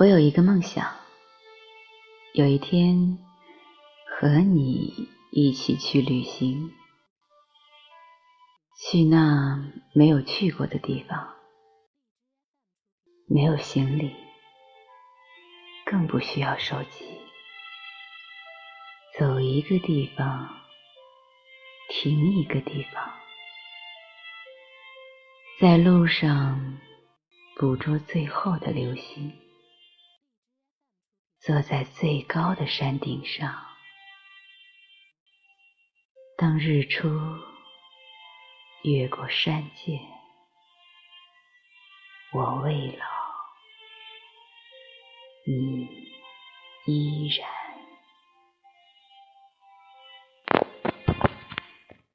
我有一个梦想，有一天和你一起去旅行，去那没有去过的地方，没有行李，更不需要手机，走一个地方，停一个地方，在路上捕捉最后的流星。坐在最高的山顶上，当日出越过山涧，我未老，你依然。